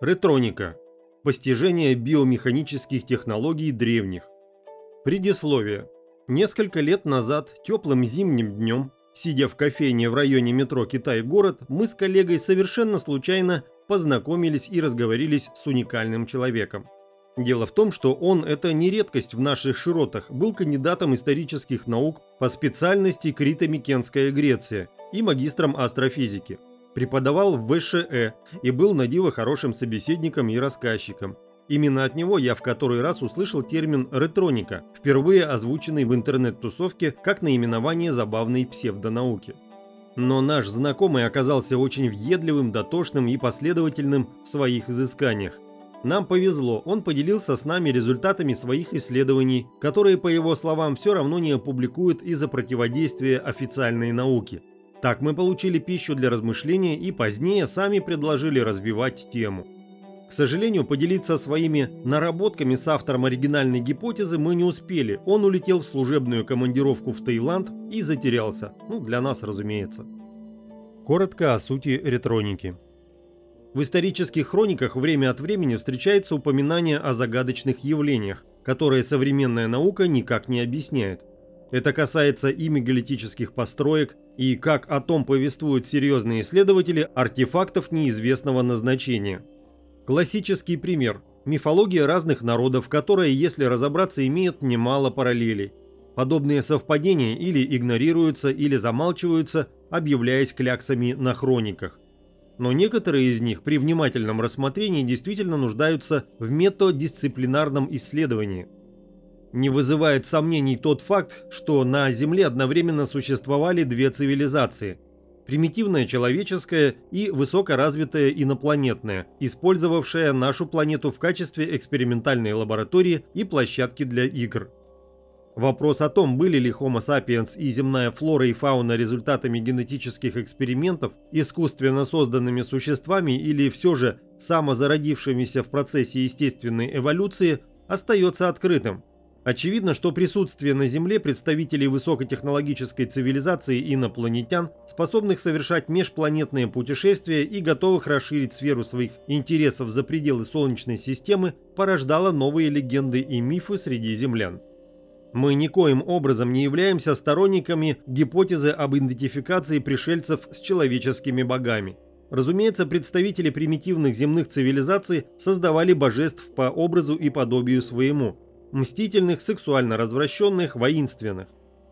Ретроника. Постижение биомеханических технологий древних. Предисловие. Несколько лет назад, теплым зимним днем, сидя в кофейне в районе метро Китай-город, мы с коллегой совершенно случайно познакомились и разговорились с уникальным человеком. Дело в том, что он, это не редкость в наших широтах, был кандидатом исторических наук по специальности Крито-Микенская Греция и магистром астрофизики преподавал в ВШЭ и был на диво хорошим собеседником и рассказчиком. Именно от него я в который раз услышал термин «ретроника», впервые озвученный в интернет-тусовке как наименование забавной псевдонауки. Но наш знакомый оказался очень въедливым, дотошным и последовательным в своих изысканиях. Нам повезло, он поделился с нами результатами своих исследований, которые, по его словам, все равно не опубликуют из-за противодействия официальной науке. Так мы получили пищу для размышления и позднее сами предложили развивать тему. К сожалению, поделиться своими наработками с автором оригинальной гипотезы мы не успели. Он улетел в служебную командировку в Таиланд и затерялся. Ну, для нас, разумеется. Коротко о сути ретроники. В исторических хрониках время от времени встречается упоминание о загадочных явлениях, которые современная наука никак не объясняет. Это касается и мегалитических построек, и, как о том повествуют серьезные исследователи, артефактов неизвестного назначения. Классический пример – мифология разных народов, которая, если разобраться, имеет немало параллелей. Подобные совпадения или игнорируются, или замалчиваются, объявляясь кляксами на хрониках. Но некоторые из них при внимательном рассмотрении действительно нуждаются в методисциплинарном исследовании – не вызывает сомнений тот факт, что на Земле одновременно существовали две цивилизации – примитивная человеческая и высокоразвитая инопланетная, использовавшая нашу планету в качестве экспериментальной лаборатории и площадки для игр. Вопрос о том, были ли Homo sapiens и земная флора и фауна результатами генетических экспериментов, искусственно созданными существами или все же самозародившимися в процессе естественной эволюции, остается открытым. Очевидно, что присутствие на Земле представителей высокотехнологической цивилизации инопланетян, способных совершать межпланетные путешествия и готовых расширить сферу своих интересов за пределы Солнечной системы, порождало новые легенды и мифы среди землян. Мы никоим образом не являемся сторонниками гипотезы об идентификации пришельцев с человеческими богами. Разумеется, представители примитивных земных цивилизаций создавали божеств по образу и подобию своему – мстительных, сексуально развращенных, воинственных.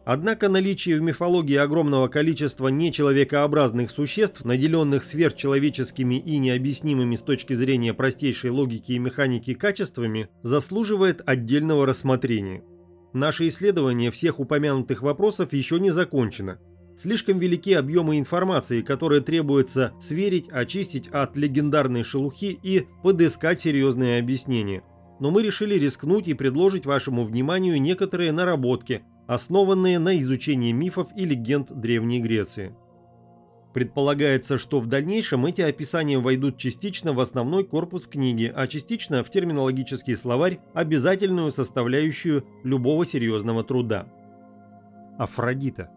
Однако наличие в мифологии огромного количества нечеловекообразных существ, наделенных сверхчеловеческими и необъяснимыми с точки зрения простейшей логики и механики качествами, заслуживает отдельного рассмотрения. Наше исследование всех упомянутых вопросов еще не закончено. Слишком велики объемы информации, которые требуется сверить, очистить от легендарной шелухи и подыскать серьезные объяснения – но мы решили рискнуть и предложить вашему вниманию некоторые наработки, основанные на изучении мифов и легенд Древней Греции. Предполагается, что в дальнейшем эти описания войдут частично в основной корпус книги, а частично в терминологический словарь, обязательную составляющую любого серьезного труда. Афродита.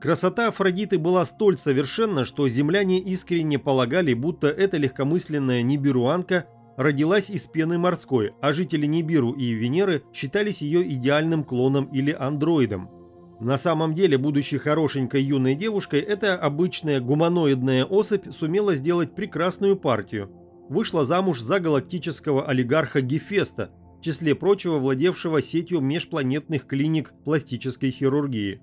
Красота Афродиты была столь совершенна, что земляне искренне полагали, будто эта легкомысленная нибируанка родилась из пены морской, а жители Нибиру и Венеры считались ее идеальным клоном или андроидом. На самом деле, будучи хорошенькой юной девушкой, эта обычная гуманоидная особь сумела сделать прекрасную партию. Вышла замуж за галактического олигарха Гефеста, в числе прочего владевшего сетью межпланетных клиник пластической хирургии.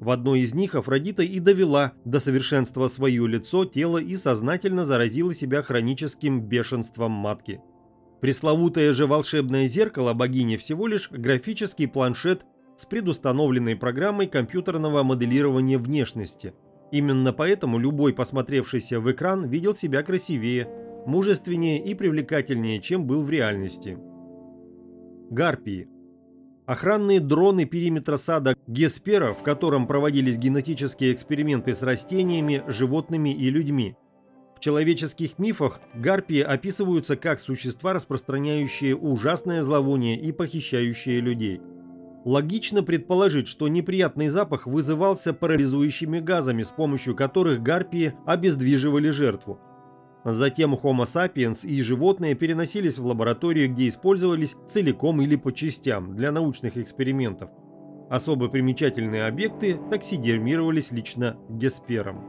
В одной из них Афродита и довела до совершенства свое лицо, тело и сознательно заразила себя хроническим бешенством матки. Пресловутое же волшебное зеркало богини всего лишь графический планшет с предустановленной программой компьютерного моделирования внешности. Именно поэтому любой посмотревшийся в экран видел себя красивее, мужественнее и привлекательнее, чем был в реальности. Гарпии Охранные дроны периметра сада Геспера, в котором проводились генетические эксперименты с растениями, животными и людьми. В человеческих мифах гарпии описываются как существа, распространяющие ужасное зловоние и похищающие людей. Логично предположить, что неприятный запах вызывался парализующими газами, с помощью которых гарпии обездвиживали жертву. Затем Homo sapiens и животные переносились в лабораторию, где использовались целиком или по частям для научных экспериментов. Особо примечательные объекты таксидермировались лично Геспером.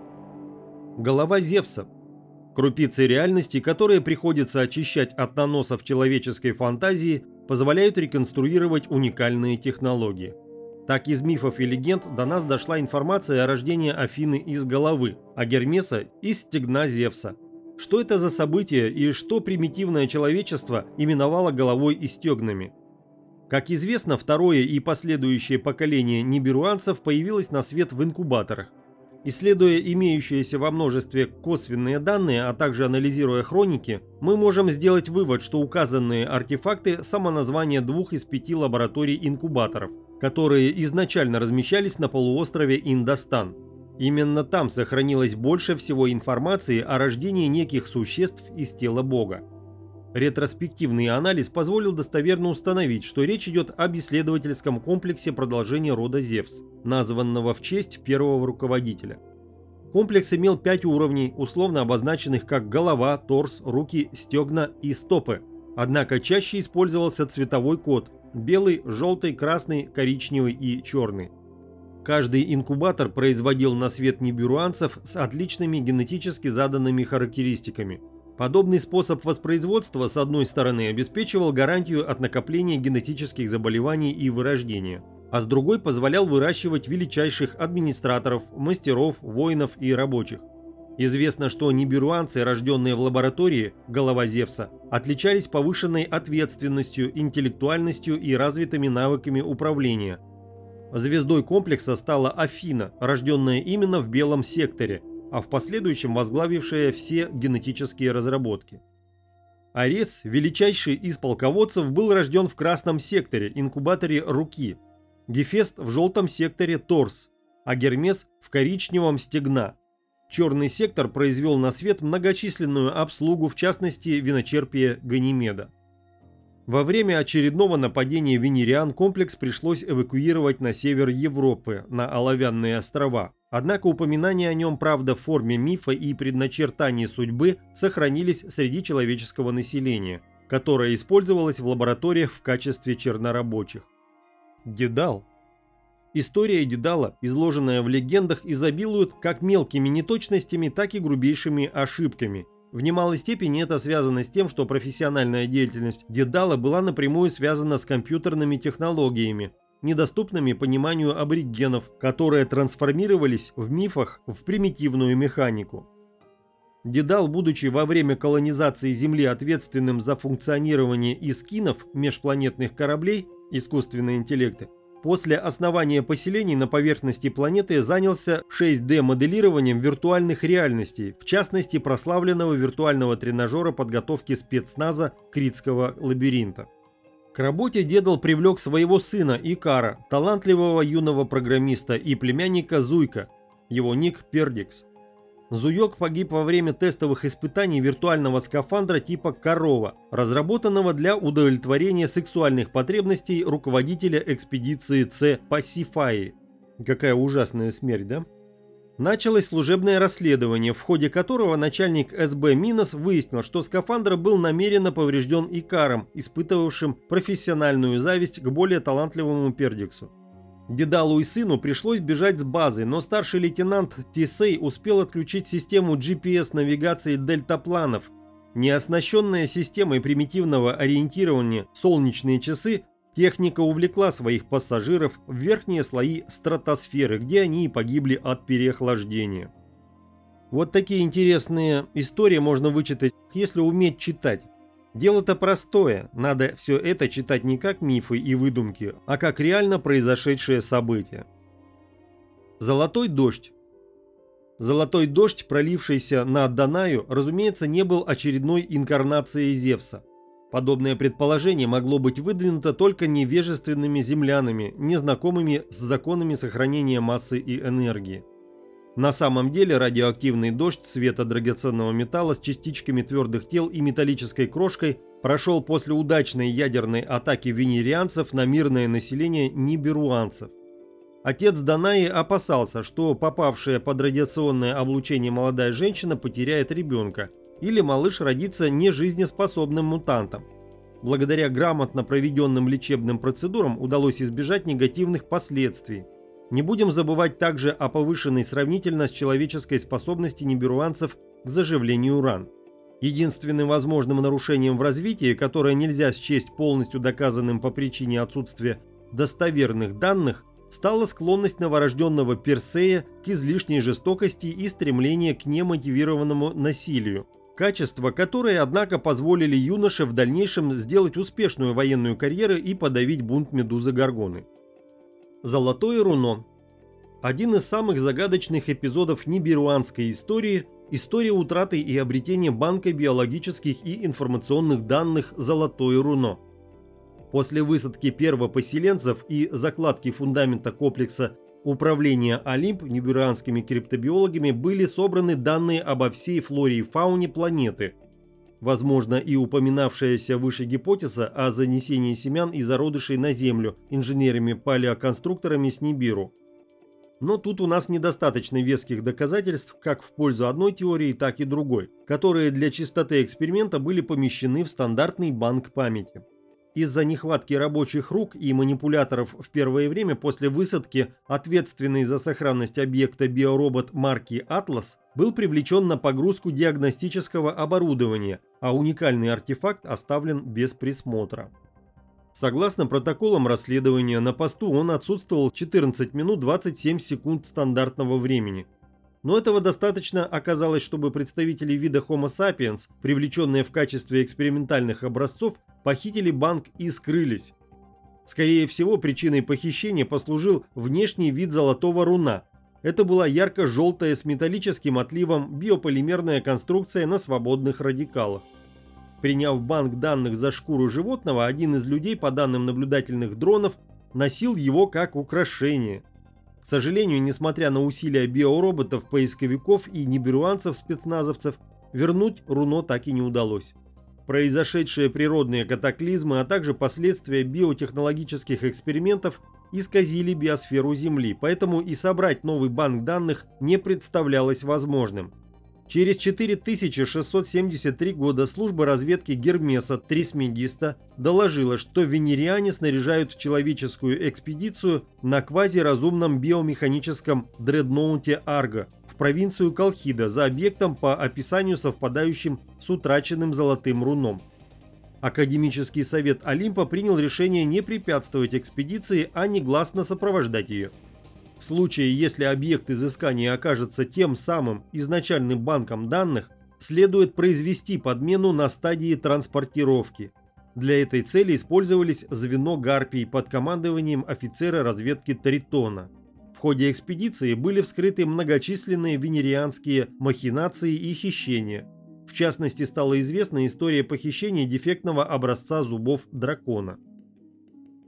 Голова Зевса. Крупицы реальности, которые приходится очищать от наносов человеческой фантазии, позволяют реконструировать уникальные технологии. Так из мифов и легенд до нас дошла информация о рождении Афины из головы, а Гермеса из стегна Зевса – что это за событие и что примитивное человечество именовало головой и стегнами? Как известно, второе и последующее поколение ниберуанцев появилось на свет в инкубаторах. Исследуя имеющиеся во множестве косвенные данные, а также анализируя хроники, мы можем сделать вывод, что указанные артефакты – самоназвание двух из пяти лабораторий инкубаторов, которые изначально размещались на полуострове Индостан – Именно там сохранилось больше всего информации о рождении неких существ из тела Бога. Ретроспективный анализ позволил достоверно установить, что речь идет об исследовательском комплексе продолжения рода Зевс, названного в честь первого руководителя. Комплекс имел пять уровней, условно обозначенных как голова, торс, руки, стегна и стопы. Однако чаще использовался цветовой код – белый, желтый, красный, коричневый и черный. Каждый инкубатор производил на свет небюруанцев с отличными генетически заданными характеристиками. Подобный способ воспроизводства, с одной стороны, обеспечивал гарантию от накопления генетических заболеваний и вырождения, а с другой позволял выращивать величайших администраторов, мастеров, воинов и рабочих. Известно, что ниберуанцы, рожденные в лаборатории, голова Зевса, отличались повышенной ответственностью, интеллектуальностью и развитыми навыками управления – Звездой комплекса стала Афина, рожденная именно в Белом секторе, а в последующем возглавившая все генетические разработки. Арес, величайший из полководцев, был рожден в Красном секторе, инкубаторе Руки, Гефест в Желтом секторе Торс, а Гермес в Коричневом Стегна. Черный сектор произвел на свет многочисленную обслугу, в частности, виночерпия Ганимеда. Во время очередного нападения венериан комплекс пришлось эвакуировать на север Европы, на Оловянные острова. Однако упоминания о нем, правда, в форме мифа и предначертании судьбы сохранились среди человеческого населения, которое использовалось в лабораториях в качестве чернорабочих. Дедал. История Дедала, изложенная в легендах, изобилует как мелкими неточностями, так и грубейшими ошибками – в немалой степени это связано с тем, что профессиональная деятельность Дедала была напрямую связана с компьютерными технологиями, недоступными пониманию аборигенов, которые трансформировались в мифах в примитивную механику. Дедал, будучи во время колонизации Земли ответственным за функционирование искинов межпланетных кораблей, искусственные интеллекты, После основания поселений на поверхности планеты занялся 6D-моделированием виртуальных реальностей, в частности прославленного виртуального тренажера подготовки спецназа Критского лабиринта. К работе Дедал привлек своего сына Икара, талантливого юного программиста и племянника Зуйка, его ник Пердикс. Зуёк погиб во время тестовых испытаний виртуального скафандра типа «Корова», разработанного для удовлетворения сексуальных потребностей руководителя экспедиции С Пассифаи. Какая ужасная смерть, да? Началось служебное расследование, в ходе которого начальник СБ Минос выяснил, что скафандр был намеренно поврежден Икаром, испытывавшим профессиональную зависть к более талантливому Пердиксу. Дедалу и сыну пришлось бежать с базы, но старший лейтенант Тисей успел отключить систему GPS-навигации дельтапланов. Неоснащенная системой примитивного ориентирования солнечные часы, техника увлекла своих пассажиров в верхние слои стратосферы, где они и погибли от переохлаждения. Вот такие интересные истории можно вычитать, если уметь читать. Дело-то простое, надо все это читать не как мифы и выдумки, а как реально произошедшее событие. Золотой дождь. Золотой дождь, пролившийся на Данаю, разумеется, не был очередной инкарнацией Зевса. Подобное предположение могло быть выдвинуто только невежественными землянами, незнакомыми с законами сохранения массы и энергии. На самом деле радиоактивный дождь цвета драгоценного металла с частичками твердых тел и металлической крошкой прошел после удачной ядерной атаки венерианцев на мирное население ниберуанцев. Отец Данаи опасался, что попавшая под радиационное облучение молодая женщина потеряет ребенка, или малыш родится нежизнеспособным мутантом. Благодаря грамотно проведенным лечебным процедурам удалось избежать негативных последствий. Не будем забывать также о повышенной сравнительно с человеческой способности ниберуанцев к заживлению ран. Единственным возможным нарушением в развитии, которое нельзя счесть полностью доказанным по причине отсутствия достоверных данных, стала склонность новорожденного Персея к излишней жестокости и стремление к немотивированному насилию. Качества, которые, однако, позволили юноше в дальнейшем сделать успешную военную карьеру и подавить бунт Медузы Гаргоны. Золотое руно. Один из самых загадочных эпизодов ниберуанской истории – история утраты и обретения банка биологических и информационных данных «Золотое руно». После высадки первопоселенцев и закладки фундамента комплекса управления Олимп ниберианскими криптобиологами были собраны данные обо всей флоре и фауне планеты. Возможно, и упоминавшаяся выше гипотеза о занесении семян и зародышей на Землю инженерами-палеоконструкторами с Нибиру. Но тут у нас недостаточно веских доказательств как в пользу одной теории, так и другой, которые для чистоты эксперимента были помещены в стандартный банк памяти. Из-за нехватки рабочих рук и манипуляторов в первое время после высадки ответственный за сохранность объекта биоробот марки «Атлас» был привлечен на погрузку диагностического оборудования, а уникальный артефакт оставлен без присмотра. Согласно протоколам расследования, на посту он отсутствовал 14 минут 27 секунд стандартного времени, но этого достаточно оказалось, чтобы представители вида Homo sapiens, привлеченные в качестве экспериментальных образцов, похитили банк и скрылись. Скорее всего, причиной похищения послужил внешний вид золотого руна. Это была ярко-желтая с металлическим отливом биополимерная конструкция на свободных радикалах. Приняв банк данных за шкуру животного, один из людей, по данным наблюдательных дронов, носил его как украшение – к сожалению, несмотря на усилия биороботов, поисковиков и неберуанцев-спецназовцев, вернуть руно так и не удалось. Произошедшие природные катаклизмы, а также последствия биотехнологических экспериментов исказили биосферу Земли, поэтому и собрать новый банк данных не представлялось возможным. Через 4673 года служба разведки Гермеса Трисмегиста доложила, что венериане снаряжают человеческую экспедицию на квазиразумном биомеханическом дредноуте Арго в провинцию Колхида за объектом по описанию совпадающим с утраченным золотым руном. Академический совет Олимпа принял решение не препятствовать экспедиции, а негласно сопровождать ее. В случае, если объект изыскания окажется тем самым изначальным банком данных, следует произвести подмену на стадии транспортировки. Для этой цели использовались звено гарпий под командованием офицера разведки Тритона. В ходе экспедиции были вскрыты многочисленные венерианские махинации и хищения. В частности, стала известна история похищения дефектного образца зубов дракона.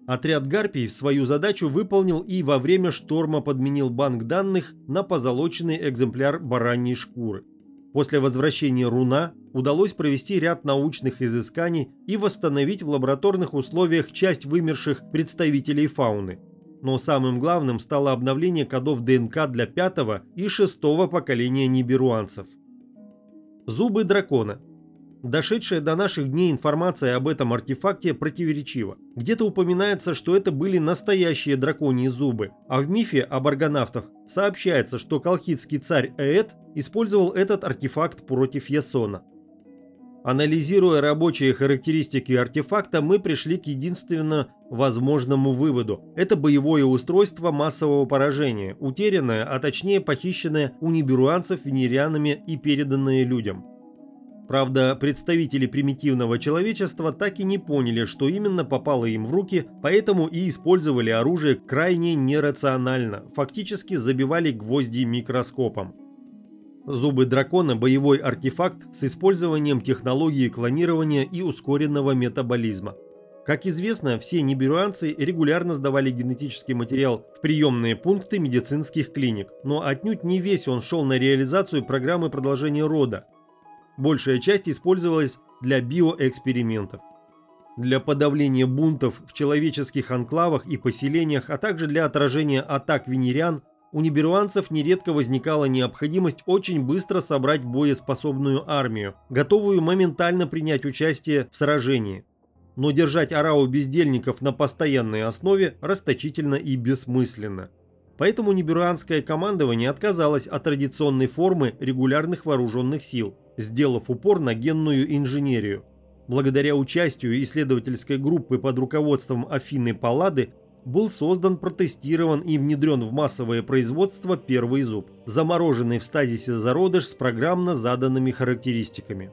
Отряд «Гарпий» свою задачу выполнил и во время шторма подменил банк данных на позолоченный экземпляр бараньей шкуры. После возвращения руна удалось провести ряд научных изысканий и восстановить в лабораторных условиях часть вымерших представителей фауны. Но самым главным стало обновление кодов ДНК для пятого и шестого поколения ниберуанцев. Зубы дракона – Дошедшая до наших дней информация об этом артефакте противоречива. Где-то упоминается, что это были настоящие драконьи зубы, а в мифе об аргонавтах сообщается, что колхидский царь Эет использовал этот артефакт против Ясона. Анализируя рабочие характеристики артефакта, мы пришли к единственно возможному выводу. Это боевое устройство массового поражения, утерянное, а точнее похищенное у ниберуанцев венерианами и переданное людям. Правда, представители примитивного человечества так и не поняли, что именно попало им в руки, поэтому и использовали оружие крайне нерационально, фактически забивали гвозди микроскопом. Зубы дракона – боевой артефакт с использованием технологии клонирования и ускоренного метаболизма. Как известно, все ниберуанцы регулярно сдавали генетический материал в приемные пункты медицинских клиник, но отнюдь не весь он шел на реализацию программы продолжения рода, Большая часть использовалась для биоэкспериментов. Для подавления бунтов в человеческих анклавах и поселениях, а также для отражения атак венериан, у ниберуанцев нередко возникала необходимость очень быстро собрать боеспособную армию, готовую моментально принять участие в сражении. Но держать арау бездельников на постоянной основе расточительно и бессмысленно. Поэтому ниберуанское командование отказалось от традиционной формы регулярных вооруженных сил, сделав упор на генную инженерию. Благодаря участию исследовательской группы под руководством Афины Паллады был создан, протестирован и внедрен в массовое производство первый зуб, замороженный в стазисе зародыш с программно заданными характеристиками.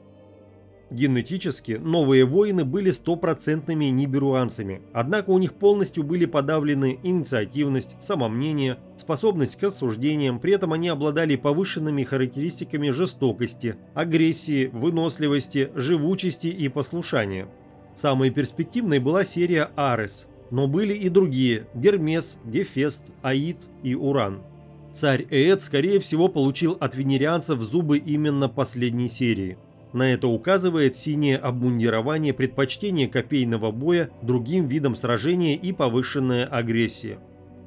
Генетически новые воины были стопроцентными ниберуанцами, однако у них полностью были подавлены инициативность, самомнение, способность к рассуждениям, при этом они обладали повышенными характеристиками жестокости, агрессии, выносливости, живучести и послушания. Самой перспективной была серия Арес, но были и другие – Гермес, Гефест, Аид и Уран. Царь Эд, скорее всего, получил от венерианцев зубы именно последней серии – на это указывает синее обмундирование предпочтение копейного боя другим видам сражения и повышенная агрессия.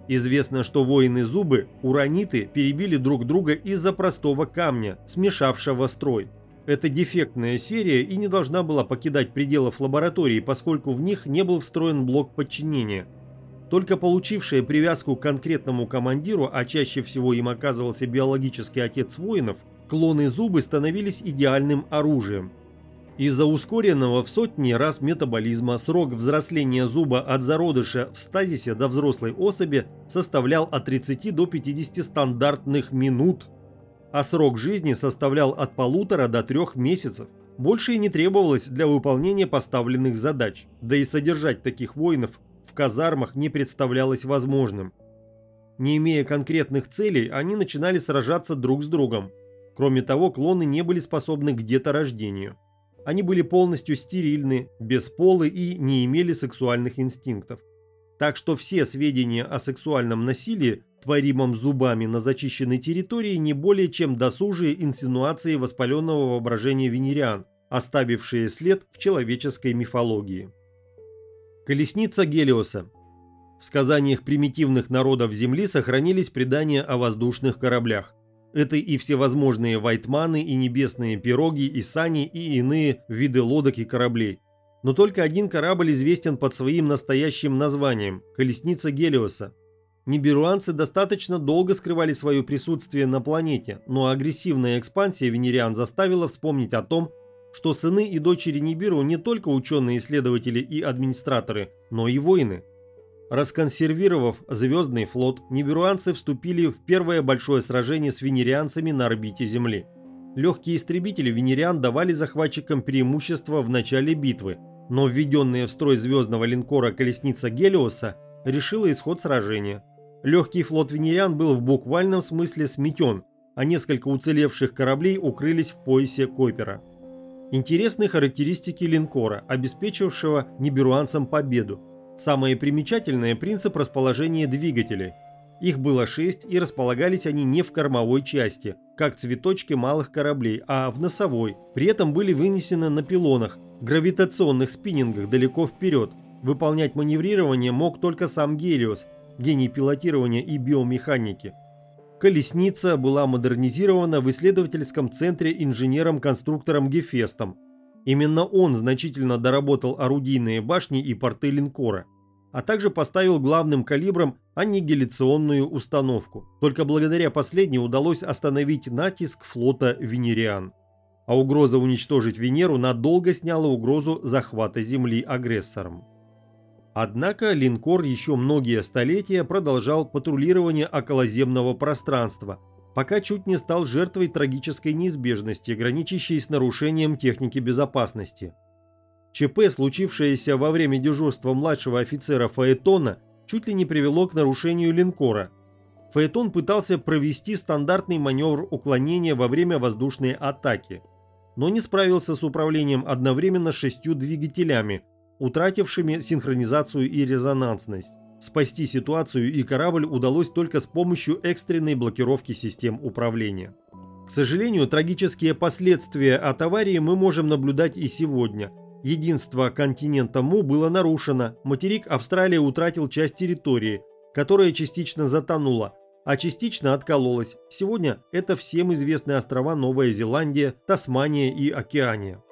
Известно, что воины-зубы, ураниты, перебили друг друга из-за простого камня, смешавшего строй. Это дефектная серия и не должна была покидать пределов лаборатории, поскольку в них не был встроен блок подчинения. Только получившая привязку к конкретному командиру, а чаще всего им оказывался биологический отец воинов, клоны зубы становились идеальным оружием. Из-за ускоренного в сотни раз метаболизма срок взросления зуба от зародыша в стазисе до взрослой особи составлял от 30 до 50 стандартных минут, а срок жизни составлял от полутора до трех месяцев. Больше и не требовалось для выполнения поставленных задач, да и содержать таких воинов в казармах не представлялось возможным. Не имея конкретных целей, они начинали сражаться друг с другом, Кроме того, клоны не были способны к деторождению. Они были полностью стерильны, бесполы и не имели сексуальных инстинктов. Так что все сведения о сексуальном насилии, творимом зубами на зачищенной территории, не более чем досужие инсинуации воспаленного воображения венериан, оставившие след в человеческой мифологии. Колесница Гелиоса. В сказаниях примитивных народов Земли сохранились предания о воздушных кораблях. Это и всевозможные вайтманы, и небесные пироги, и сани, и иные виды лодок и кораблей. Но только один корабль известен под своим настоящим названием – колесница Гелиоса. Ниберуанцы достаточно долго скрывали свое присутствие на планете, но агрессивная экспансия венериан заставила вспомнить о том, что сыны и дочери Нибиру не только ученые-исследователи и администраторы, но и воины – Расконсервировав Звездный флот, ниберуанцы вступили в первое большое сражение с венерианцами на орбите Земли. Легкие истребители венериан давали захватчикам преимущество в начале битвы, но введенная в строй звездного линкора колесница Гелиоса решила исход сражения. Легкий флот венериан был в буквальном смысле сметен, а несколько уцелевших кораблей укрылись в поясе Койпера. Интересны характеристики линкора, обеспечившего ниберуанцам победу. Самое примечательное – принцип расположения двигателей. Их было шесть и располагались они не в кормовой части, как цветочки малых кораблей, а в носовой. При этом были вынесены на пилонах, гравитационных спиннингах далеко вперед. Выполнять маневрирование мог только сам Гелиос, гений пилотирования и биомеханики. Колесница была модернизирована в исследовательском центре инженером-конструктором Гефестом, Именно он значительно доработал орудийные башни и порты линкора, а также поставил главным калибром аннигиляционную установку. Только благодаря последней удалось остановить натиск флота «Венериан». А угроза уничтожить Венеру надолго сняла угрозу захвата Земли агрессором. Однако линкор еще многие столетия продолжал патрулирование околоземного пространства – пока чуть не стал жертвой трагической неизбежности, граничащей с нарушением техники безопасности. ЧП, случившееся во время дежурства младшего офицера Фаэтона, чуть ли не привело к нарушению линкора. Фаэтон пытался провести стандартный маневр уклонения во время воздушной атаки, но не справился с управлением одновременно шестью двигателями, утратившими синхронизацию и резонансность. Спасти ситуацию и корабль удалось только с помощью экстренной блокировки систем управления. К сожалению, трагические последствия от аварии мы можем наблюдать и сегодня. Единство континента Му было нарушено, материк Австралия утратил часть территории, которая частично затонула, а частично откололась. Сегодня это всем известные острова Новая Зеландия, Тасмания и Океания.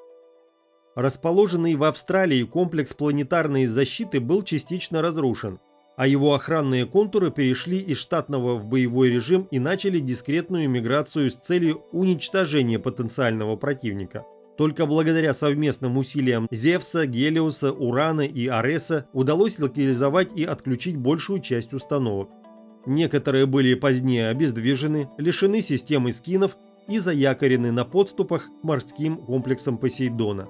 Расположенный в Австралии комплекс планетарной защиты был частично разрушен, а его охранные контуры перешли из штатного в боевой режим и начали дискретную миграцию с целью уничтожения потенциального противника. Только благодаря совместным усилиям Зевса, Гелиоса, Урана и Ареса удалось локализовать и отключить большую часть установок. Некоторые были позднее обездвижены, лишены системы скинов и заякорены на подступах к морским комплексам Посейдона.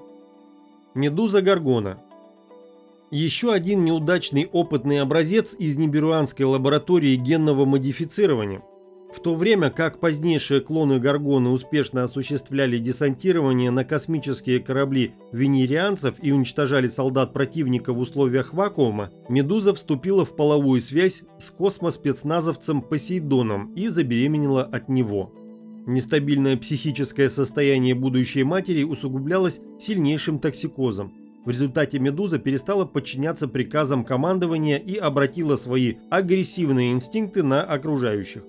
Медуза Гаргона еще один неудачный опытный образец из ниберуанской лаборатории генного модифицирования. В то время как позднейшие клоны Гаргоны успешно осуществляли десантирование на космические корабли венерианцев и уничтожали солдат противника в условиях вакуума, Медуза вступила в половую связь с космоспецназовцем Посейдоном и забеременела от него. Нестабильное психическое состояние будущей матери усугублялось сильнейшим токсикозом. В результате «Медуза» перестала подчиняться приказам командования и обратила свои агрессивные инстинкты на окружающих.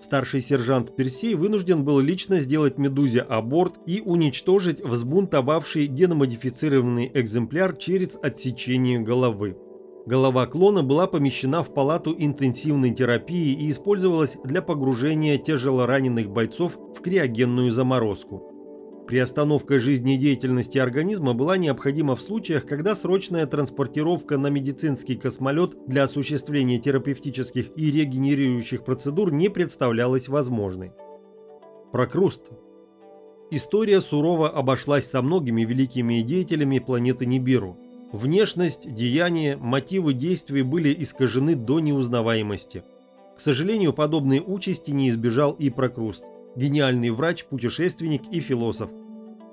Старший сержант Персей вынужден был лично сделать «Медузе» аборт и уничтожить взбунтовавший геномодифицированный экземпляр через отсечение головы. Голова клона была помещена в палату интенсивной терапии и использовалась для погружения тяжелораненых бойцов в криогенную заморозку. Приостановка жизнедеятельности организма была необходима в случаях, когда срочная транспортировка на медицинский космолет для осуществления терапевтических и регенерирующих процедур не представлялась возможной. Прокруст. История сурово обошлась со многими великими деятелями планеты Нибиру. Внешность, деяния, мотивы действий были искажены до неузнаваемости. К сожалению, подобной участи не избежал и Прокруст – гениальный врач, путешественник и философ.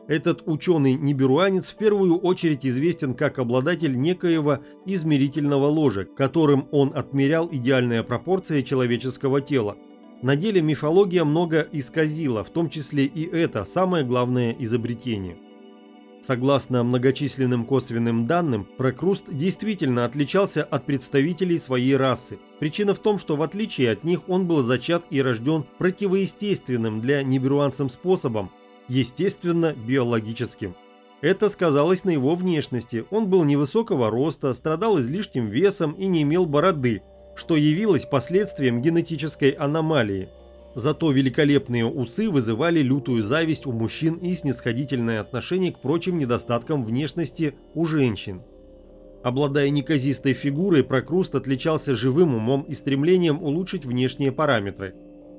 Этот ученый-ниберуанец в первую очередь известен как обладатель некоего измерительного ложа, которым он отмерял идеальные пропорции человеческого тела. На деле мифология много исказила, в том числе и это самое главное изобретение. Согласно многочисленным косвенным данным, Прокруст действительно отличался от представителей своей расы. Причина в том, что в отличие от них он был зачат и рожден противоестественным для ниберуанцам способом, естественно биологическим. Это сказалось на его внешности. Он был невысокого роста, страдал излишним весом и не имел бороды, что явилось последствием генетической аномалии. Зато великолепные усы вызывали лютую зависть у мужчин и снисходительное отношение к прочим недостаткам внешности у женщин. Обладая неказистой фигурой, Прокруст отличался живым умом и стремлением улучшить внешние параметры.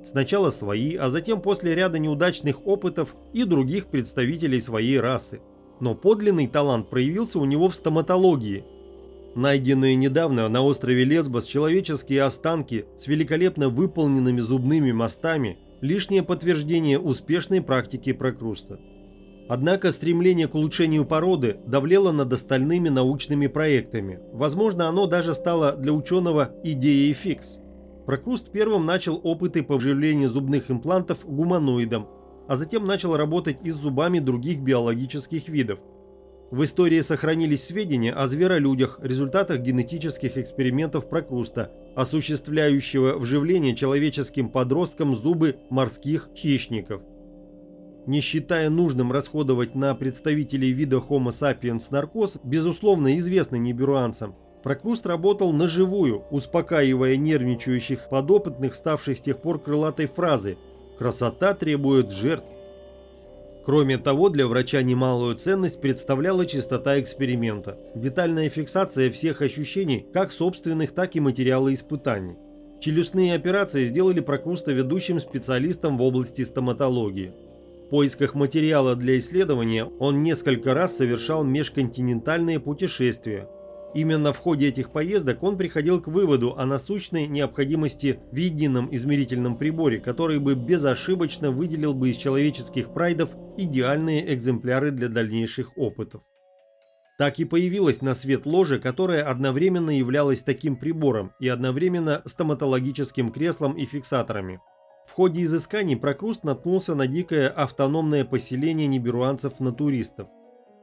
Сначала свои, а затем после ряда неудачных опытов и других представителей своей расы. Но подлинный талант проявился у него в стоматологии – Найденные недавно на острове Лесбос человеческие останки с великолепно выполненными зубными мостами – лишнее подтверждение успешной практики прокруста. Однако стремление к улучшению породы давлело над остальными научными проектами. Возможно, оно даже стало для ученого идеей фикс. Прокруст первым начал опыты по вживлению зубных имплантов гуманоидам, а затем начал работать и с зубами других биологических видов – в истории сохранились сведения о зверолюдях, результатах генетических экспериментов Прокруста, осуществляющего вживление человеческим подросткам зубы морских хищников. Не считая нужным расходовать на представителей вида Homo sapiens наркоз, безусловно известный неберуанцам, Прокруст работал на живую, успокаивая нервничающих подопытных, ставших с тех пор крылатой фразы «Красота требует жертв». Кроме того, для врача немалую ценность представляла чистота эксперимента, детальная фиксация всех ощущений, как собственных, так и материала испытаний. Челюстные операции сделали Прокруста ведущим специалистом в области стоматологии. В поисках материала для исследования он несколько раз совершал межконтинентальные путешествия, Именно в ходе этих поездок он приходил к выводу о насущной необходимости в едином измерительном приборе, который бы безошибочно выделил бы из человеческих прайдов идеальные экземпляры для дальнейших опытов. Так и появилась на свет ложа, которая одновременно являлась таким прибором и одновременно стоматологическим креслом и фиксаторами. В ходе изысканий Прокруст наткнулся на дикое автономное поселение неберуанцев-натуристов.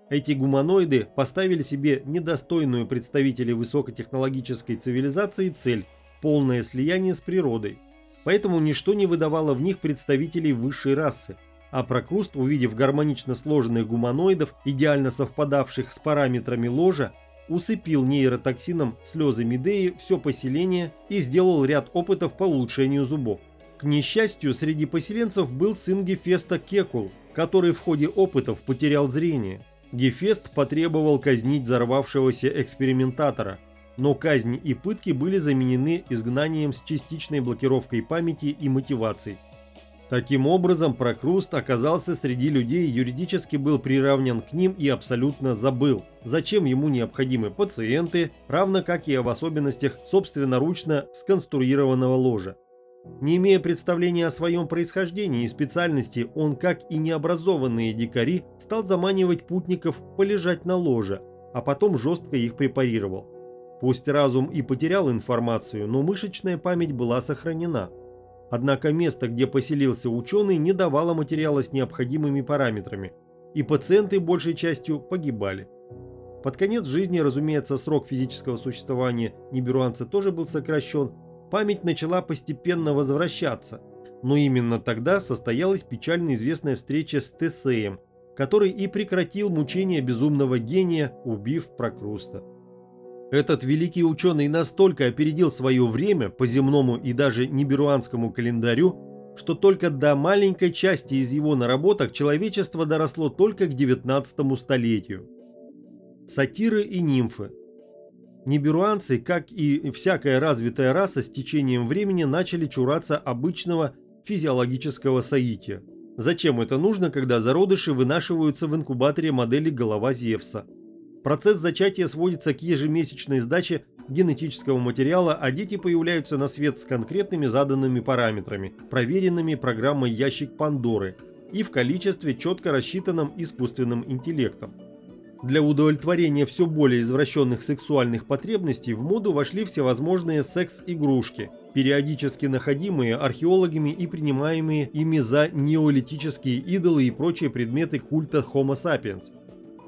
Эти гуманоиды поставили себе недостойную представителей высокотехнологической цивилизации цель – полное слияние с природой. поэтому ничто не выдавало в них представителей высшей расы. А Прокруст, увидев гармонично сложенных гуманоидов, идеально совпадавших с параметрами ложа, усыпил нейротоксином слезы Медеи все поселение и сделал ряд опытов по улучшению зубов. К несчастью, среди поселенцев был сын Гефеста Кекул, который в ходе опытов потерял зрение. Гефест потребовал казнить взорвавшегося экспериментатора, но казни и пытки были заменены изгнанием с частичной блокировкой памяти и мотиваций. Таким образом, Прокруст оказался среди людей, юридически был приравнен к ним и абсолютно забыл, зачем ему необходимы пациенты, равно как и об особенностях собственноручно сконструированного ложа. Не имея представления о своем происхождении и специальности, он, как и необразованные дикари, стал заманивать путников полежать на ложе, а потом жестко их препарировал. Пусть разум и потерял информацию, но мышечная память была сохранена. Однако место, где поселился ученый, не давало материала с необходимыми параметрами, и пациенты большей частью погибали. Под конец жизни, разумеется, срок физического существования ниберуанца тоже был сокращен, память начала постепенно возвращаться, но именно тогда состоялась печально известная встреча с Тесеем, который и прекратил мучения безумного гения, убив Прокруста. Этот великий ученый настолько опередил свое время по земному и даже неберуанскому календарю, что только до маленькой части из его наработок человечество доросло только к 19 столетию. Сатиры и нимфы – Ниберуанцы, как и всякая развитая раса, с течением времени начали чураться обычного физиологического соития. Зачем это нужно, когда зародыши вынашиваются в инкубаторе модели голова Зевса? Процесс зачатия сводится к ежемесячной сдаче генетического материала, а дети появляются на свет с конкретными заданными параметрами, проверенными программой «Ящик Пандоры» и в количестве, четко рассчитанном искусственным интеллектом. Для удовлетворения все более извращенных сексуальных потребностей в моду вошли всевозможные секс-игрушки, периодически находимые археологами и принимаемые ими за неолитические идолы и прочие предметы культа Homo sapiens.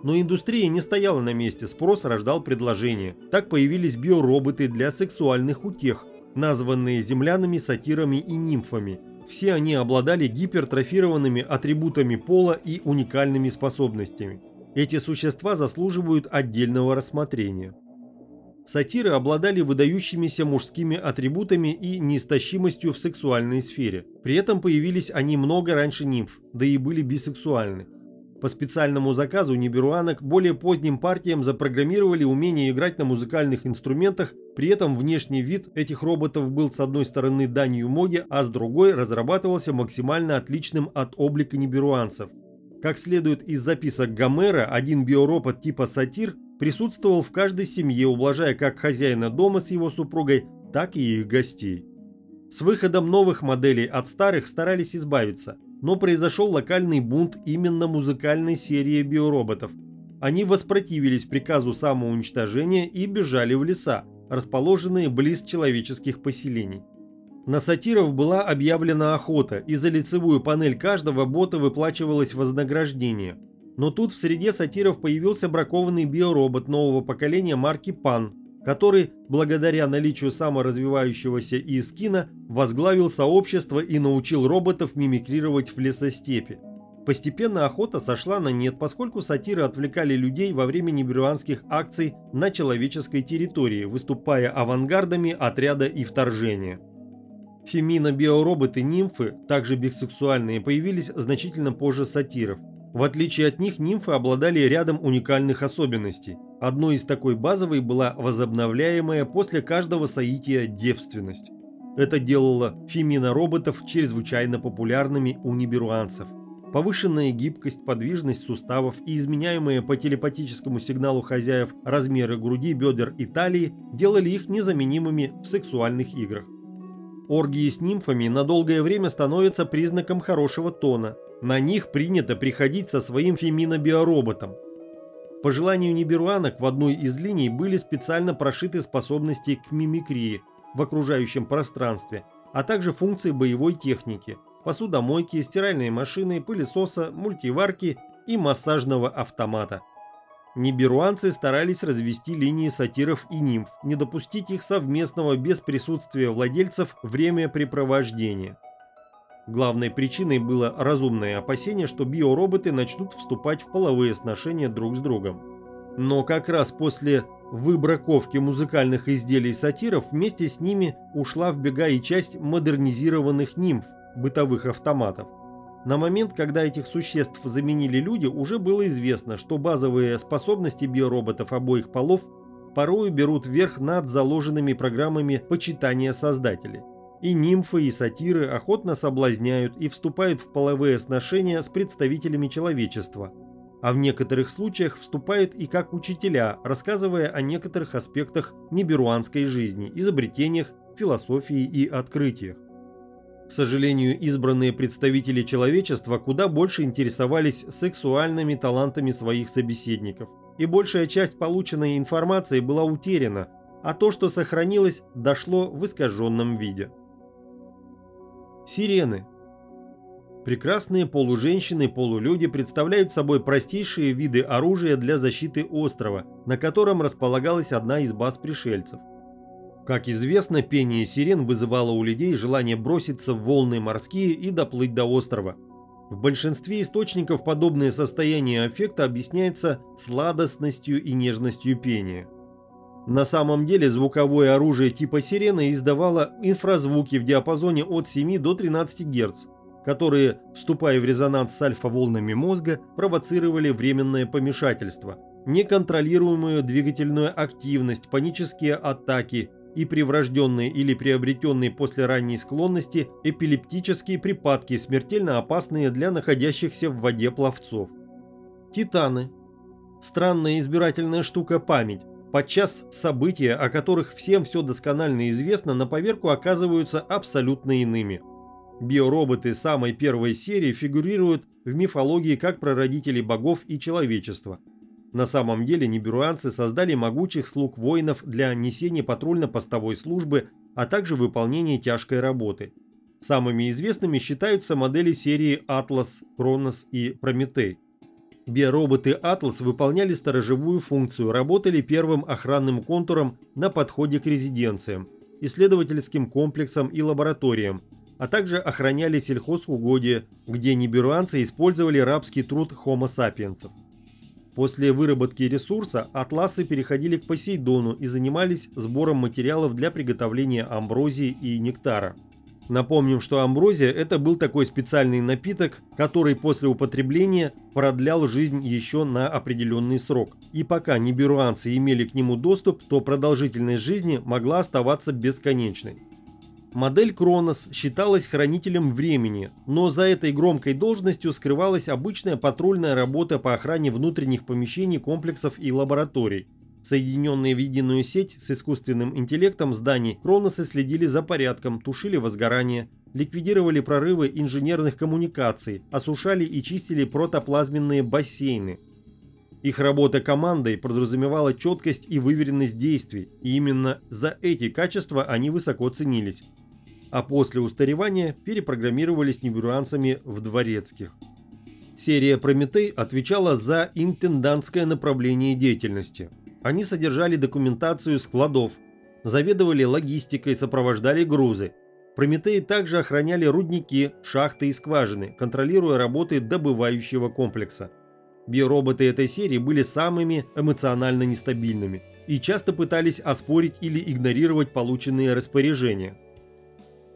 Но индустрия не стояла на месте, спрос рождал предложение. Так появились биороботы для сексуальных утех, названные землянами, сатирами и нимфами. Все они обладали гипертрофированными атрибутами пола и уникальными способностями. Эти существа заслуживают отдельного рассмотрения. Сатиры обладали выдающимися мужскими атрибутами и неистощимостью в сексуальной сфере. При этом появились они много раньше нимф, да и были бисексуальны. По специальному заказу ниберуанок более поздним партиям запрограммировали умение играть на музыкальных инструментах, при этом внешний вид этих роботов был с одной стороны данью моде, а с другой разрабатывался максимально отличным от облика ниберуанцев – как следует из записок Гомера, один биоробот типа сатир присутствовал в каждой семье, ублажая как хозяина дома с его супругой, так и их гостей. С выходом новых моделей от старых старались избавиться, но произошел локальный бунт именно музыкальной серии биороботов. Они воспротивились приказу самоуничтожения и бежали в леса, расположенные близ человеческих поселений. На сатиров была объявлена охота, и за лицевую панель каждого бота выплачивалось вознаграждение. Но тут в среде сатиров появился бракованный биоробот нового поколения марки PAN, который, благодаря наличию саморазвивающегося Искина, возглавил сообщество и научил роботов мимикрировать в лесостепи. Постепенно охота сошла на нет, поскольку сатиры отвлекали людей во время неберюанских акций на человеческой территории, выступая авангардами отряда и вторжения. Фемино-биороботы-нимфы, также бисексуальные, появились значительно позже сатиров. В отличие от них, нимфы обладали рядом уникальных особенностей. Одной из такой базовой была возобновляемая после каждого соития девственность. Это делало фемино-роботов чрезвычайно популярными у ниберуанцев. Повышенная гибкость, подвижность суставов и изменяемые по телепатическому сигналу хозяев размеры груди, бедер и талии делали их незаменимыми в сексуальных играх. Оргии с нимфами на долгое время становятся признаком хорошего тона. На них принято приходить со своим феминобиороботом. По желанию ниберуанок в одной из линий были специально прошиты способности к мимикрии в окружающем пространстве, а также функции боевой техники – посудомойки, стиральной машины, пылесоса, мультиварки и массажного автомата. Ниберуанцы старались развести линии сатиров и нимф, не допустить их совместного без присутствия владельцев времяпрепровождения. Главной причиной было разумное опасение, что биороботы начнут вступать в половые сношения друг с другом. Но как раз после выбраковки музыкальных изделий сатиров вместе с ними ушла в бега и часть модернизированных нимф, бытовых автоматов. На момент, когда этих существ заменили люди, уже было известно, что базовые способности биороботов обоих полов порою берут верх над заложенными программами почитания создателей. И нимфы, и сатиры охотно соблазняют и вступают в половые сношения с представителями человечества, а в некоторых случаях вступают и как учителя, рассказывая о некоторых аспектах неберуанской жизни, изобретениях, философии и открытиях. К сожалению, избранные представители человечества куда больше интересовались сексуальными талантами своих собеседников, и большая часть полученной информации была утеряна, а то, что сохранилось, дошло в искаженном виде. Сирены. Прекрасные полуженщины-полулюди представляют собой простейшие виды оружия для защиты острова, на котором располагалась одна из баз пришельцев – как известно, пение сирен вызывало у людей желание броситься в волны морские и доплыть до острова. В большинстве источников подобное состояние аффекта объясняется сладостностью и нежностью пения. На самом деле звуковое оружие типа сирены издавало инфразвуки в диапазоне от 7 до 13 Гц, которые, вступая в резонанс с альфа-волнами мозга, провоцировали временное помешательство, неконтролируемую двигательную активность, панические атаки и приврожденные или приобретенные после ранней склонности эпилептические припадки, смертельно опасные для находящихся в воде пловцов. Титаны. Странная избирательная штука память. Подчас события, о которых всем все досконально известно, на поверку оказываются абсолютно иными. Биороботы самой первой серии фигурируют в мифологии как прародители богов и человечества – на самом деле ниберуанцы создали могучих слуг воинов для несения патрульно-постовой службы, а также выполнения тяжкой работы. Самыми известными считаются модели серии «Атлас», «Кронос» и «Прометей». Биороботы «Атлас» выполняли сторожевую функцию, работали первым охранным контуром на подходе к резиденциям, исследовательским комплексам и лабораториям, а также охраняли сельхозугодия, где ниберуанцы использовали рабский труд хомо сапиенсов. После выработки ресурса атласы переходили к Посейдону и занимались сбором материалов для приготовления амброзии и нектара. Напомним, что амброзия – это был такой специальный напиток, который после употребления продлял жизнь еще на определенный срок. И пока неберуанцы имели к нему доступ, то продолжительность жизни могла оставаться бесконечной. Модель Кронос считалась хранителем времени, но за этой громкой должностью скрывалась обычная патрульная работа по охране внутренних помещений комплексов и лабораторий. Соединенные в единую сеть с искусственным интеллектом зданий, Кроносы следили за порядком, тушили возгорание, ликвидировали прорывы инженерных коммуникаций, осушали и чистили протоплазменные бассейны. Их работа командой подразумевала четкость и выверенность действий, и именно за эти качества они высоко ценились а после устаревания перепрограммировались небюранцами в дворецких. Серия «Прометей» отвечала за интендантское направление деятельности. Они содержали документацию складов, заведовали логистикой, сопровождали грузы. Прометеи также охраняли рудники, шахты и скважины, контролируя работы добывающего комплекса. Биороботы этой серии были самыми эмоционально нестабильными и часто пытались оспорить или игнорировать полученные распоряжения –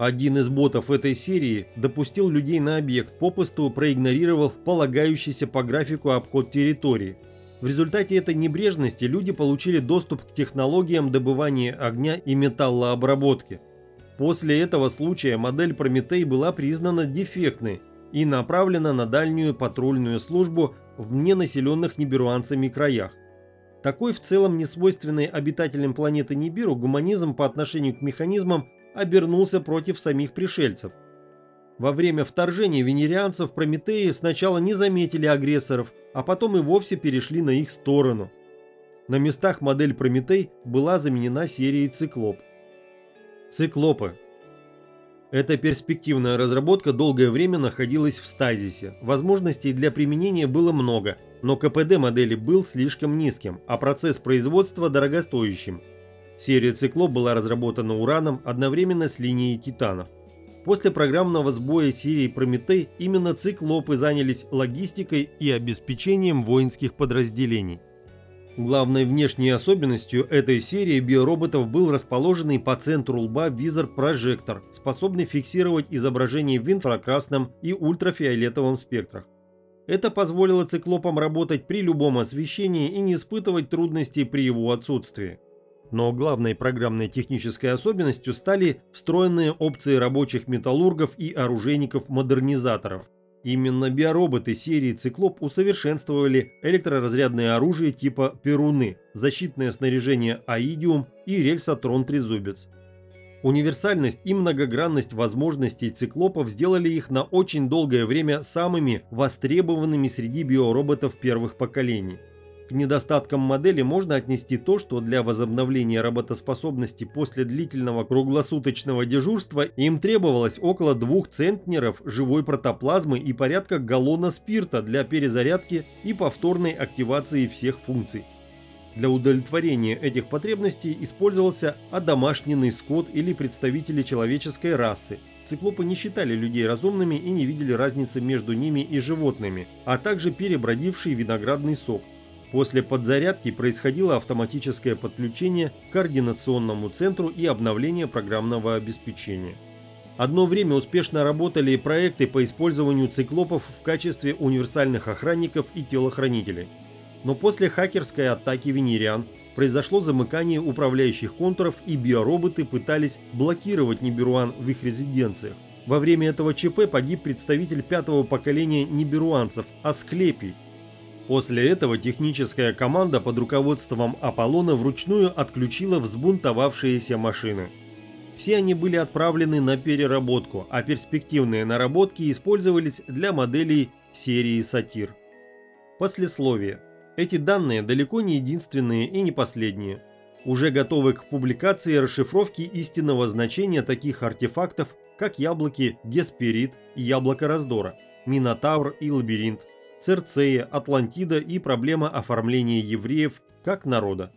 один из ботов этой серии допустил людей на объект, попусту проигнорировав полагающийся по графику обход территории. В результате этой небрежности люди получили доступ к технологиям добывания огня и металлообработки. После этого случая модель Прометей была признана дефектной и направлена на дальнюю патрульную службу в ненаселенных неберуанцами краях. Такой в целом несвойственный обитателям планеты Нибиру гуманизм по отношению к механизмам обернулся против самих пришельцев. Во время вторжения венерианцев Прометеи сначала не заметили агрессоров, а потом и вовсе перешли на их сторону. На местах модель Прометей была заменена серией Циклоп. Циклопы. Эта перспективная разработка долгое время находилась в стазисе. Возможностей для применения было много, но КПД модели был слишком низким, а процесс производства дорогостоящим. Серия «Циклоп» была разработана ураном одновременно с линией «Титанов». После программного сбоя серии «Прометей» именно «Циклопы» занялись логистикой и обеспечением воинских подразделений. Главной внешней особенностью этой серии биороботов был расположенный по центру лба визор-прожектор, способный фиксировать изображение в инфракрасном и ультрафиолетовом спектрах. Это позволило циклопам работать при любом освещении и не испытывать трудностей при его отсутствии. Но главной программной технической особенностью стали встроенные опции рабочих металлургов и оружейников-модернизаторов – Именно биороботы серии «Циклоп» усовершенствовали электроразрядное оружие типа «Перуны», защитное снаряжение «Аидиум» и рельсотрон-трезубец. Универсальность и многогранность возможностей циклопов сделали их на очень долгое время самыми востребованными среди биороботов первых поколений. К недостаткам модели можно отнести то, что для возобновления работоспособности после длительного круглосуточного дежурства им требовалось около двух центнеров живой протоплазмы и порядка галлона спирта для перезарядки и повторной активации всех функций. Для удовлетворения этих потребностей использовался одомашненный скот или представители человеческой расы. Циклопы не считали людей разумными и не видели разницы между ними и животными, а также перебродивший виноградный сок. После подзарядки происходило автоматическое подключение к координационному центру и обновление программного обеспечения. Одно время успешно работали проекты по использованию циклопов в качестве универсальных охранников и телохранителей. Но после хакерской атаки венериан произошло замыкание управляющих контуров и биороботы пытались блокировать Ниберуан в их резиденциях. Во время этого ЧП погиб представитель пятого поколения ниберуанцев Асклепий, После этого техническая команда под руководством Аполлона вручную отключила взбунтовавшиеся машины. Все они были отправлены на переработку, а перспективные наработки использовались для моделей серии «Сатир». Послесловие. Эти данные далеко не единственные и не последние. Уже готовы к публикации расшифровки истинного значения таких артефактов, как яблоки Гесперид и яблоко раздора, Минотавр и Лабиринт, Церцея, Атлантида и проблема оформления евреев как народа.